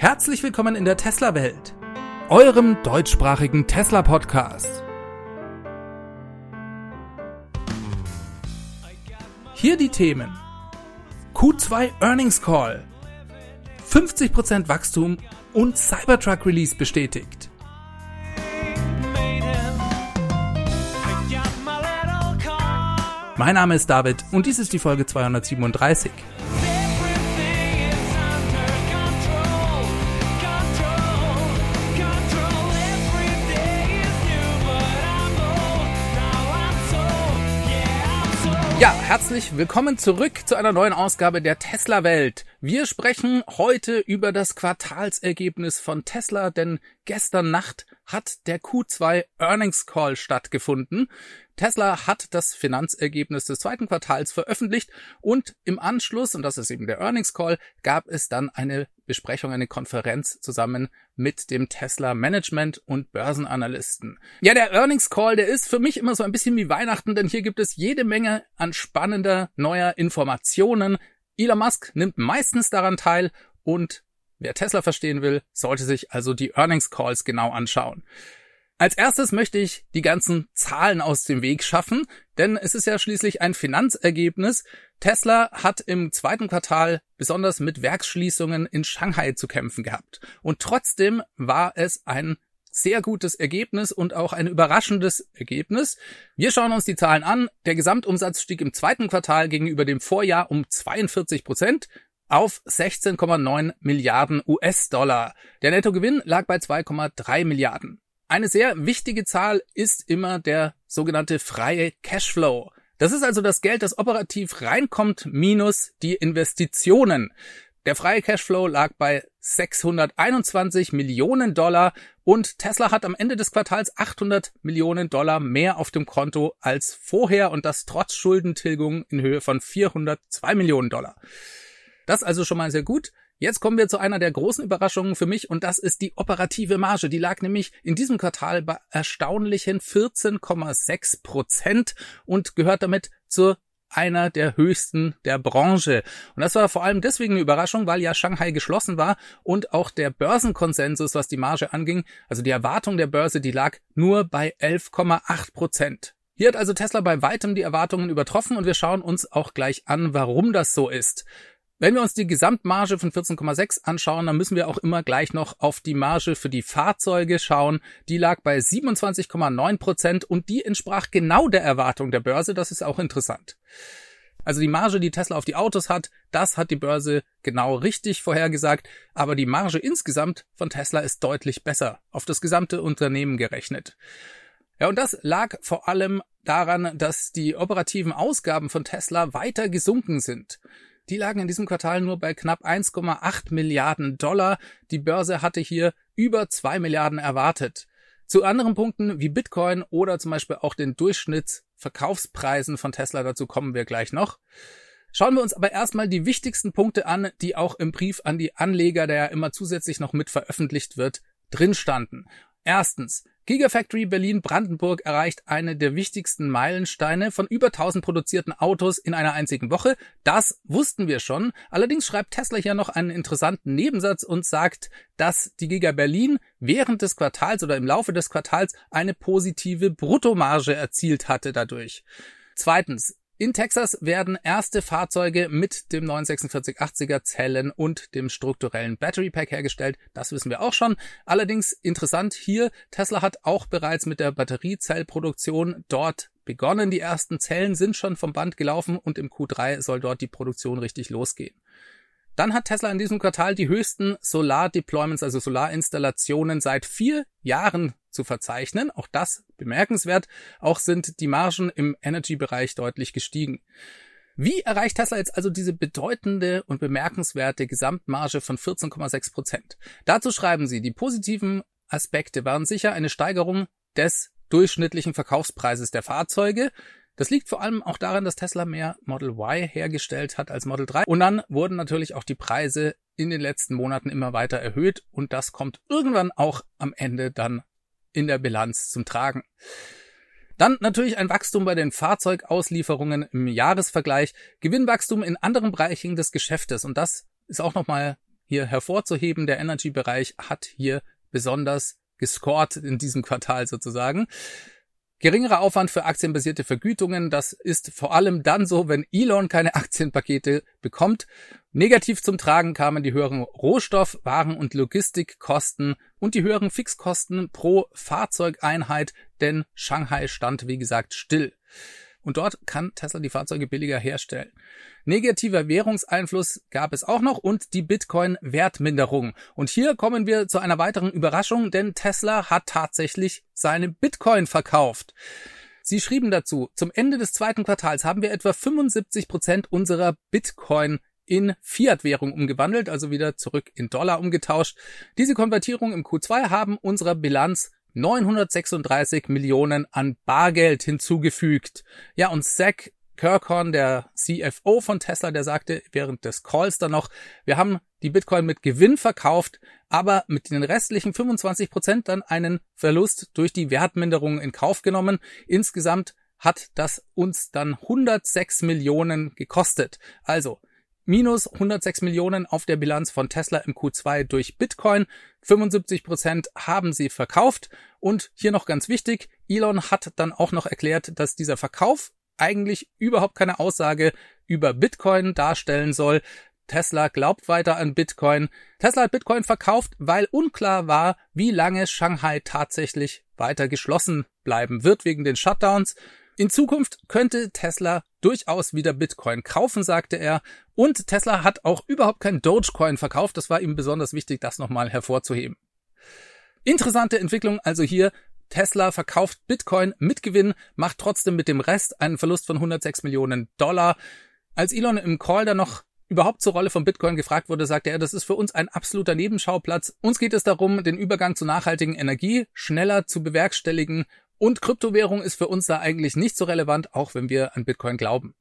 Herzlich willkommen in der Tesla-Welt, eurem deutschsprachigen Tesla-Podcast. Hier die Themen. Q2 Earnings Call. 50% Wachstum und Cybertruck Release bestätigt. Mein Name ist David und dies ist die Folge 237. herzlich willkommen zurück zu einer neuen Ausgabe der Tesla Welt. Wir sprechen heute über das Quartalsergebnis von Tesla, denn gestern Nacht hat der Q2 Earnings Call stattgefunden. Tesla hat das Finanzergebnis des zweiten Quartals veröffentlicht und im Anschluss, und das ist eben der Earnings Call, gab es dann eine Besprechung, eine Konferenz zusammen mit dem Tesla Management und Börsenanalysten. Ja, der Earnings Call, der ist für mich immer so ein bisschen wie Weihnachten, denn hier gibt es jede Menge an spannender neuer Informationen. Elon Musk nimmt meistens daran teil und wer Tesla verstehen will, sollte sich also die Earnings Calls genau anschauen. Als erstes möchte ich die ganzen Zahlen aus dem Weg schaffen, denn es ist ja schließlich ein Finanzergebnis. Tesla hat im zweiten Quartal besonders mit Werksschließungen in Shanghai zu kämpfen gehabt. Und trotzdem war es ein sehr gutes Ergebnis und auch ein überraschendes Ergebnis. Wir schauen uns die Zahlen an. Der Gesamtumsatz stieg im zweiten Quartal gegenüber dem Vorjahr um 42 Prozent auf 16,9 Milliarden US-Dollar. Der Nettogewinn lag bei 2,3 Milliarden. Eine sehr wichtige Zahl ist immer der sogenannte freie Cashflow. Das ist also das Geld, das operativ reinkommt, minus die Investitionen. Der freie Cashflow lag bei 621 Millionen Dollar und Tesla hat am Ende des Quartals 800 Millionen Dollar mehr auf dem Konto als vorher und das trotz Schuldentilgung in Höhe von 402 Millionen Dollar. Das also schon mal sehr gut. Jetzt kommen wir zu einer der großen Überraschungen für mich und das ist die operative Marge. Die lag nämlich in diesem Quartal bei erstaunlichen 14,6 Prozent und gehört damit zur einer der höchsten der Branche. Und das war vor allem deswegen eine Überraschung, weil ja Shanghai geschlossen war und auch der Börsenkonsensus, was die Marge anging, also die Erwartung der Börse, die lag nur bei 11,8 Prozent. Hier hat also Tesla bei weitem die Erwartungen übertroffen und wir schauen uns auch gleich an, warum das so ist. Wenn wir uns die Gesamtmarge von 14,6 anschauen, dann müssen wir auch immer gleich noch auf die Marge für die Fahrzeuge schauen. Die lag bei 27,9 Prozent und die entsprach genau der Erwartung der Börse. Das ist auch interessant. Also die Marge, die Tesla auf die Autos hat, das hat die Börse genau richtig vorhergesagt, aber die Marge insgesamt von Tesla ist deutlich besser, auf das gesamte Unternehmen gerechnet. Ja, und das lag vor allem daran, dass die operativen Ausgaben von Tesla weiter gesunken sind. Die lagen in diesem Quartal nur bei knapp 1,8 Milliarden Dollar. Die Börse hatte hier über 2 Milliarden erwartet. Zu anderen Punkten wie Bitcoin oder zum Beispiel auch den Durchschnittsverkaufspreisen von Tesla, dazu kommen wir gleich noch. Schauen wir uns aber erstmal die wichtigsten Punkte an, die auch im Brief an die Anleger, der ja immer zusätzlich noch mit veröffentlicht wird, drin standen. Erstens, Gigafactory Berlin Brandenburg erreicht eine der wichtigsten Meilensteine von über 1000 produzierten Autos in einer einzigen Woche. Das wussten wir schon. Allerdings schreibt Tesla hier noch einen interessanten Nebensatz und sagt, dass die Giga Berlin während des Quartals oder im Laufe des Quartals eine positive Bruttomarge erzielt hatte dadurch. Zweitens, in Texas werden erste Fahrzeuge mit dem 94680er Zellen und dem strukturellen Battery Pack hergestellt. Das wissen wir auch schon. Allerdings interessant hier, Tesla hat auch bereits mit der Batteriezellproduktion dort begonnen. Die ersten Zellen sind schon vom Band gelaufen und im Q3 soll dort die Produktion richtig losgehen. Dann hat Tesla in diesem Quartal die höchsten Solar-Deployments, also Solarinstallationen seit vier Jahren zu verzeichnen. Auch das bemerkenswert. Auch sind die Margen im Energy-Bereich deutlich gestiegen. Wie erreicht Tesla jetzt also diese bedeutende und bemerkenswerte Gesamtmarge von 14,6 Prozent? Dazu schreiben sie, die positiven Aspekte waren sicher eine Steigerung des durchschnittlichen Verkaufspreises der Fahrzeuge, das liegt vor allem auch daran, dass Tesla mehr Model Y hergestellt hat als Model 3. Und dann wurden natürlich auch die Preise in den letzten Monaten immer weiter erhöht und das kommt irgendwann auch am Ende dann in der Bilanz zum Tragen. Dann natürlich ein Wachstum bei den Fahrzeugauslieferungen im Jahresvergleich, Gewinnwachstum in anderen Bereichen des Geschäftes und das ist auch nochmal hier hervorzuheben. Der Energy-Bereich hat hier besonders gescored in diesem Quartal sozusagen. Geringerer Aufwand für aktienbasierte Vergütungen, das ist vor allem dann so, wenn Elon keine Aktienpakete bekommt. Negativ zum Tragen kamen die höheren Rohstoff-, Waren- und Logistikkosten und die höheren Fixkosten pro Fahrzeugeinheit, denn Shanghai stand, wie gesagt, still und dort kann Tesla die Fahrzeuge billiger herstellen. Negativer Währungseinfluss gab es auch noch und die Bitcoin-Wertminderung. Und hier kommen wir zu einer weiteren Überraschung, denn Tesla hat tatsächlich seine Bitcoin verkauft. Sie schrieben dazu, zum Ende des zweiten Quartals haben wir etwa 75 Prozent unserer Bitcoin in Fiat-Währung umgewandelt, also wieder zurück in Dollar umgetauscht. Diese Konvertierung im Q2 haben unserer Bilanz 936 Millionen an Bargeld hinzugefügt. Ja, und Zach Kirkhorn, der CFO von Tesla, der sagte während des Calls dann noch, wir haben die Bitcoin mit Gewinn verkauft, aber mit den restlichen 25 Prozent dann einen Verlust durch die Wertminderung in Kauf genommen. Insgesamt hat das uns dann 106 Millionen gekostet. Also minus 106 Millionen auf der Bilanz von Tesla im Q2 durch Bitcoin. 75 Prozent haben sie verkauft. Und hier noch ganz wichtig, Elon hat dann auch noch erklärt, dass dieser Verkauf eigentlich überhaupt keine Aussage über Bitcoin darstellen soll. Tesla glaubt weiter an Bitcoin. Tesla hat Bitcoin verkauft, weil unklar war, wie lange Shanghai tatsächlich weiter geschlossen bleiben wird wegen den Shutdowns. In Zukunft könnte Tesla durchaus wieder Bitcoin kaufen, sagte er. Und Tesla hat auch überhaupt kein Dogecoin verkauft. Das war ihm besonders wichtig, das nochmal hervorzuheben. Interessante Entwicklung also hier. Tesla verkauft Bitcoin mit Gewinn, macht trotzdem mit dem Rest einen Verlust von 106 Millionen Dollar. Als Elon im Call dann noch überhaupt zur Rolle von Bitcoin gefragt wurde, sagte er, das ist für uns ein absoluter Nebenschauplatz. Uns geht es darum, den Übergang zu nachhaltigen Energie schneller zu bewerkstelligen und Kryptowährung ist für uns da eigentlich nicht so relevant, auch wenn wir an Bitcoin glauben.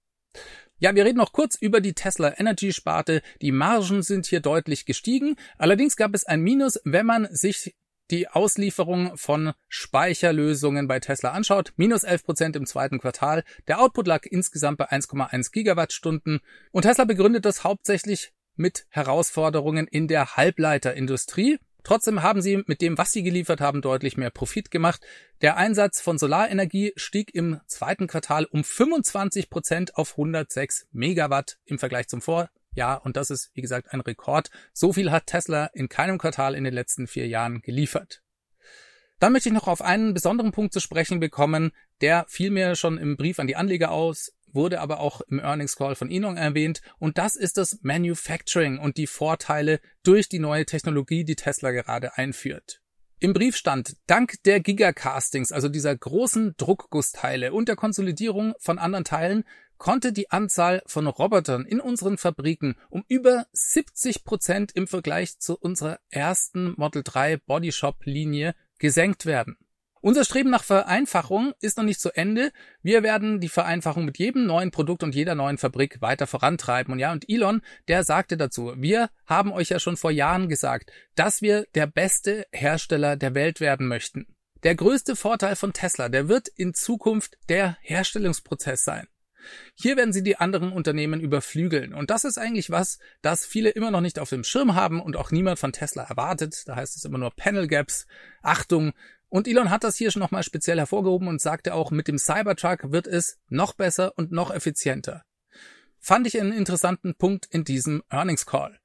Ja, wir reden noch kurz über die Tesla Energy Sparte. Die Margen sind hier deutlich gestiegen. Allerdings gab es ein Minus, wenn man sich die Auslieferung von Speicherlösungen bei Tesla anschaut. Minus 11 Prozent im zweiten Quartal. Der Output lag insgesamt bei 1,1 Gigawattstunden. Und Tesla begründet das hauptsächlich mit Herausforderungen in der Halbleiterindustrie. Trotzdem haben sie mit dem, was sie geliefert haben, deutlich mehr Profit gemacht. Der Einsatz von Solarenergie stieg im zweiten Quartal um 25 Prozent auf 106 Megawatt im Vergleich zum Vorjahr. Und das ist, wie gesagt, ein Rekord. So viel hat Tesla in keinem Quartal in den letzten vier Jahren geliefert. Dann möchte ich noch auf einen besonderen Punkt zu sprechen bekommen, der fiel mir schon im Brief an die Anleger aus, wurde aber auch im Earnings Call von Elon erwähnt und das ist das Manufacturing und die Vorteile durch die neue Technologie, die Tesla gerade einführt. Im Brief stand, dank der Gigacastings, also dieser großen Druckgussteile und der Konsolidierung von anderen Teilen, konnte die Anzahl von Robotern in unseren Fabriken um über 70 Prozent im Vergleich zu unserer ersten Model 3 Bodyshop Linie gesenkt werden. Unser Streben nach Vereinfachung ist noch nicht zu Ende. Wir werden die Vereinfachung mit jedem neuen Produkt und jeder neuen Fabrik weiter vorantreiben. Und ja, und Elon, der sagte dazu, wir haben euch ja schon vor Jahren gesagt, dass wir der beste Hersteller der Welt werden möchten. Der größte Vorteil von Tesla, der wird in Zukunft der Herstellungsprozess sein. Hier werden sie die anderen Unternehmen überflügeln. Und das ist eigentlich was, das viele immer noch nicht auf dem Schirm haben und auch niemand von Tesla erwartet. Da heißt es immer nur Panel Gaps. Achtung, und Elon hat das hier schon nochmal speziell hervorgehoben und sagte auch, mit dem Cybertruck wird es noch besser und noch effizienter. Fand ich einen interessanten Punkt in diesem Earnings Call.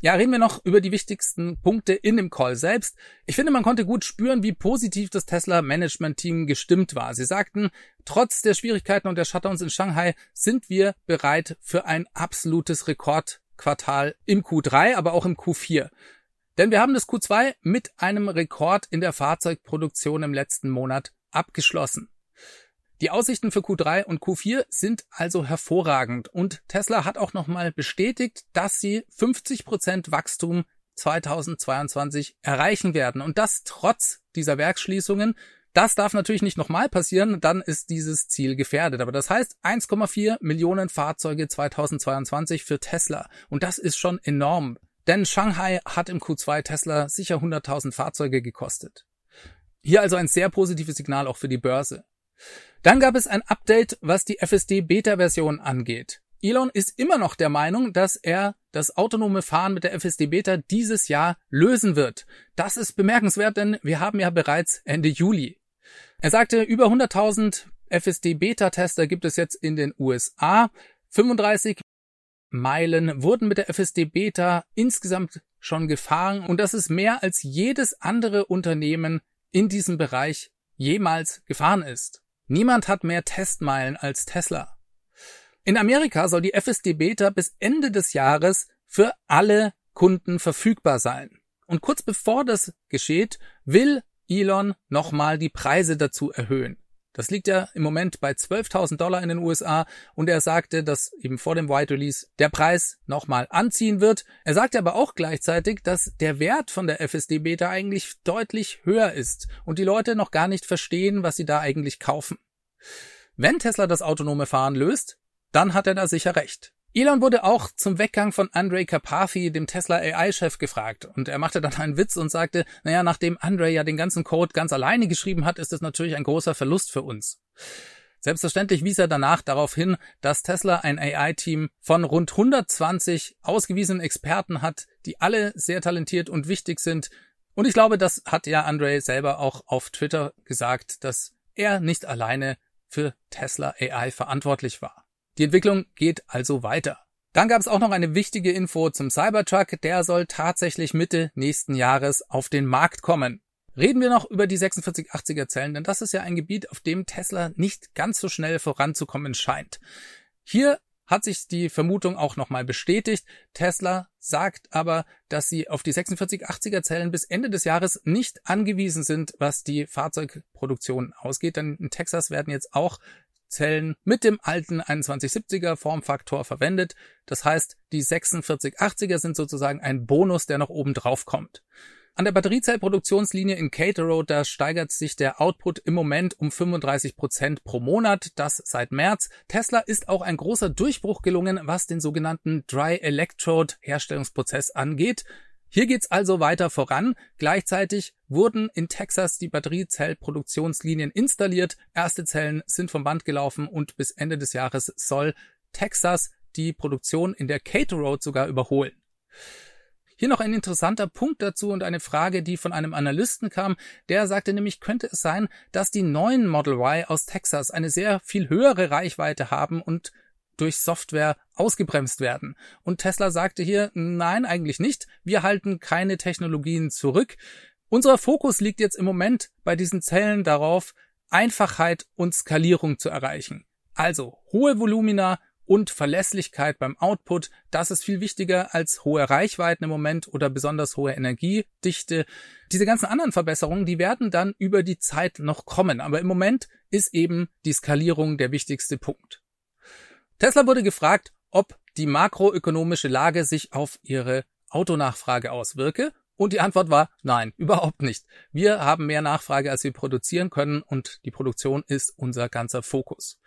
Ja, reden wir noch über die wichtigsten Punkte in dem Call selbst. Ich finde, man konnte gut spüren, wie positiv das Tesla Management Team gestimmt war. Sie sagten, trotz der Schwierigkeiten und der Shutdowns in Shanghai sind wir bereit für ein absolutes Rekordquartal im Q3, aber auch im Q4. Denn wir haben das Q2 mit einem Rekord in der Fahrzeugproduktion im letzten Monat abgeschlossen. Die Aussichten für Q3 und Q4 sind also hervorragend und Tesla hat auch nochmal bestätigt, dass sie 50 Prozent Wachstum 2022 erreichen werden und das trotz dieser Werksschließungen. Das darf natürlich nicht nochmal passieren, dann ist dieses Ziel gefährdet. Aber das heißt 1,4 Millionen Fahrzeuge 2022 für Tesla und das ist schon enorm. Denn Shanghai hat im Q2 Tesla sicher 100.000 Fahrzeuge gekostet. Hier also ein sehr positives Signal auch für die Börse. Dann gab es ein Update, was die FSD Beta-Version angeht. Elon ist immer noch der Meinung, dass er das autonome Fahren mit der FSD Beta dieses Jahr lösen wird. Das ist bemerkenswert, denn wir haben ja bereits Ende Juli. Er sagte, über 100.000 FSD Beta Tester gibt es jetzt in den USA. 35 Meilen wurden mit der FSD Beta insgesamt schon gefahren und das ist mehr als jedes andere Unternehmen in diesem Bereich jemals gefahren ist. Niemand hat mehr Testmeilen als Tesla. In Amerika soll die FSD Beta bis Ende des Jahres für alle Kunden verfügbar sein. Und kurz bevor das geschieht, will Elon nochmal die Preise dazu erhöhen. Das liegt ja im Moment bei 12.000 Dollar in den USA und er sagte, dass eben vor dem White Release der Preis nochmal anziehen wird. Er sagte aber auch gleichzeitig, dass der Wert von der FSD Beta eigentlich deutlich höher ist und die Leute noch gar nicht verstehen, was sie da eigentlich kaufen. Wenn Tesla das autonome Fahren löst, dann hat er da sicher recht. Elon wurde auch zum Weggang von Andre Karpathy, dem Tesla AI-Chef, gefragt. Und er machte dann einen Witz und sagte, naja, nachdem Andre ja den ganzen Code ganz alleine geschrieben hat, ist es natürlich ein großer Verlust für uns. Selbstverständlich wies er danach darauf hin, dass Tesla ein AI-Team von rund 120 ausgewiesenen Experten hat, die alle sehr talentiert und wichtig sind. Und ich glaube, das hat ja Andre selber auch auf Twitter gesagt, dass er nicht alleine für Tesla AI verantwortlich war. Die Entwicklung geht also weiter. Dann gab es auch noch eine wichtige Info zum Cybertruck, der soll tatsächlich Mitte nächsten Jahres auf den Markt kommen. Reden wir noch über die 4680er Zellen, denn das ist ja ein Gebiet, auf dem Tesla nicht ganz so schnell voranzukommen scheint. Hier hat sich die Vermutung auch nochmal bestätigt. Tesla sagt aber, dass sie auf die 4680er Zellen bis Ende des Jahres nicht angewiesen sind, was die Fahrzeugproduktion ausgeht, denn in Texas werden jetzt auch Zellen mit dem alten 2170er Formfaktor verwendet. Das heißt, die 4680er sind sozusagen ein Bonus, der noch oben drauf kommt. An der Batteriezellproduktionslinie in Caterham, da steigert sich der Output im Moment um 35 Prozent pro Monat, das seit März. Tesla ist auch ein großer Durchbruch gelungen, was den sogenannten Dry Electrode Herstellungsprozess angeht. Hier geht's also weiter voran. Gleichzeitig wurden in Texas die Batteriezellproduktionslinien installiert. Erste Zellen sind vom Band gelaufen und bis Ende des Jahres soll Texas die Produktion in der Cato Road sogar überholen. Hier noch ein interessanter Punkt dazu und eine Frage, die von einem Analysten kam. Der sagte nämlich, könnte es sein, dass die neuen Model Y aus Texas eine sehr viel höhere Reichweite haben und durch Software ausgebremst werden. Und Tesla sagte hier, nein, eigentlich nicht. Wir halten keine Technologien zurück. Unser Fokus liegt jetzt im Moment bei diesen Zellen darauf, Einfachheit und Skalierung zu erreichen. Also hohe Volumina und Verlässlichkeit beim Output, das ist viel wichtiger als hohe Reichweiten im Moment oder besonders hohe Energiedichte. Diese ganzen anderen Verbesserungen, die werden dann über die Zeit noch kommen, aber im Moment ist eben die Skalierung der wichtigste Punkt. Tesla wurde gefragt, ob die makroökonomische Lage sich auf ihre Autonachfrage auswirke. Und die Antwort war nein, überhaupt nicht. Wir haben mehr Nachfrage, als wir produzieren können und die Produktion ist unser ganzer Fokus.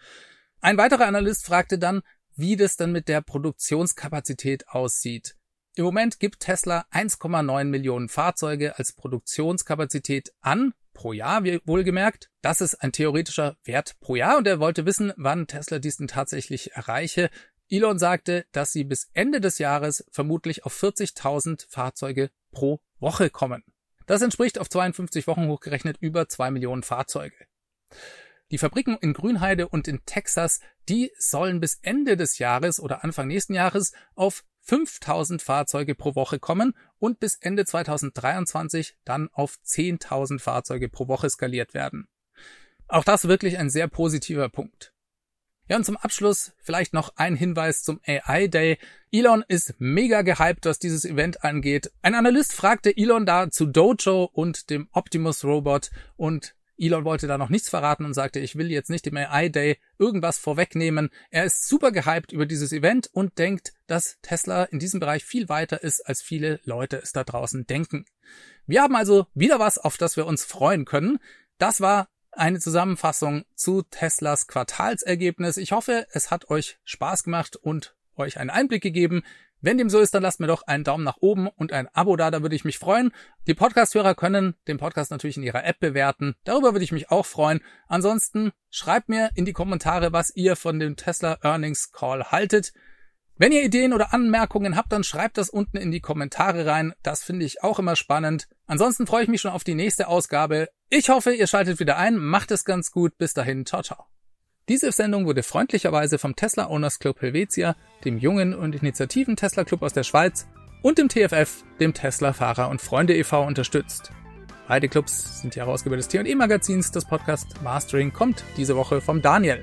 Ein weiterer Analyst fragte dann, wie das dann mit der Produktionskapazität aussieht. Im Moment gibt Tesla 1,9 Millionen Fahrzeuge als Produktionskapazität an pro Jahr, wohlgemerkt. Das ist ein theoretischer Wert pro Jahr und er wollte wissen, wann Tesla diesen tatsächlich erreiche. Elon sagte, dass sie bis Ende des Jahres vermutlich auf 40.000 Fahrzeuge pro Woche kommen. Das entspricht auf 52 Wochen hochgerechnet über zwei Millionen Fahrzeuge. Die Fabriken in Grünheide und in Texas, die sollen bis Ende des Jahres oder Anfang nächsten Jahres auf 5000 Fahrzeuge pro Woche kommen und bis Ende 2023 dann auf 10.000 Fahrzeuge pro Woche skaliert werden. Auch das wirklich ein sehr positiver Punkt. Ja, und zum Abschluss vielleicht noch ein Hinweis zum AI Day. Elon ist mega gehypt, was dieses Event angeht. Ein Analyst fragte Elon da zu Dojo und dem Optimus Robot und Elon wollte da noch nichts verraten und sagte, ich will jetzt nicht im AI Day irgendwas vorwegnehmen. Er ist super gehypt über dieses Event und denkt, dass Tesla in diesem Bereich viel weiter ist, als viele Leute es da draußen denken. Wir haben also wieder was, auf das wir uns freuen können. Das war eine Zusammenfassung zu Teslas Quartalsergebnis. Ich hoffe, es hat euch Spaß gemacht und euch einen Einblick gegeben, wenn dem so ist, dann lasst mir doch einen Daumen nach oben und ein Abo da, da würde ich mich freuen. Die Podcast-Hörer können den Podcast natürlich in ihrer App bewerten. Darüber würde ich mich auch freuen. Ansonsten schreibt mir in die Kommentare, was ihr von dem Tesla Earnings Call haltet. Wenn ihr Ideen oder Anmerkungen habt, dann schreibt das unten in die Kommentare rein. Das finde ich auch immer spannend. Ansonsten freue ich mich schon auf die nächste Ausgabe. Ich hoffe, ihr schaltet wieder ein. Macht es ganz gut. Bis dahin. Ciao, ciao. Diese Sendung wurde freundlicherweise vom Tesla Owners Club Helvetia, dem jungen und initiativen Tesla Club aus der Schweiz und dem TFF, dem Tesla Fahrer und Freunde e.V. unterstützt. Beide Clubs sind die Herausgeber des T&E Magazins. Das Podcast Mastering kommt diese Woche vom Daniel.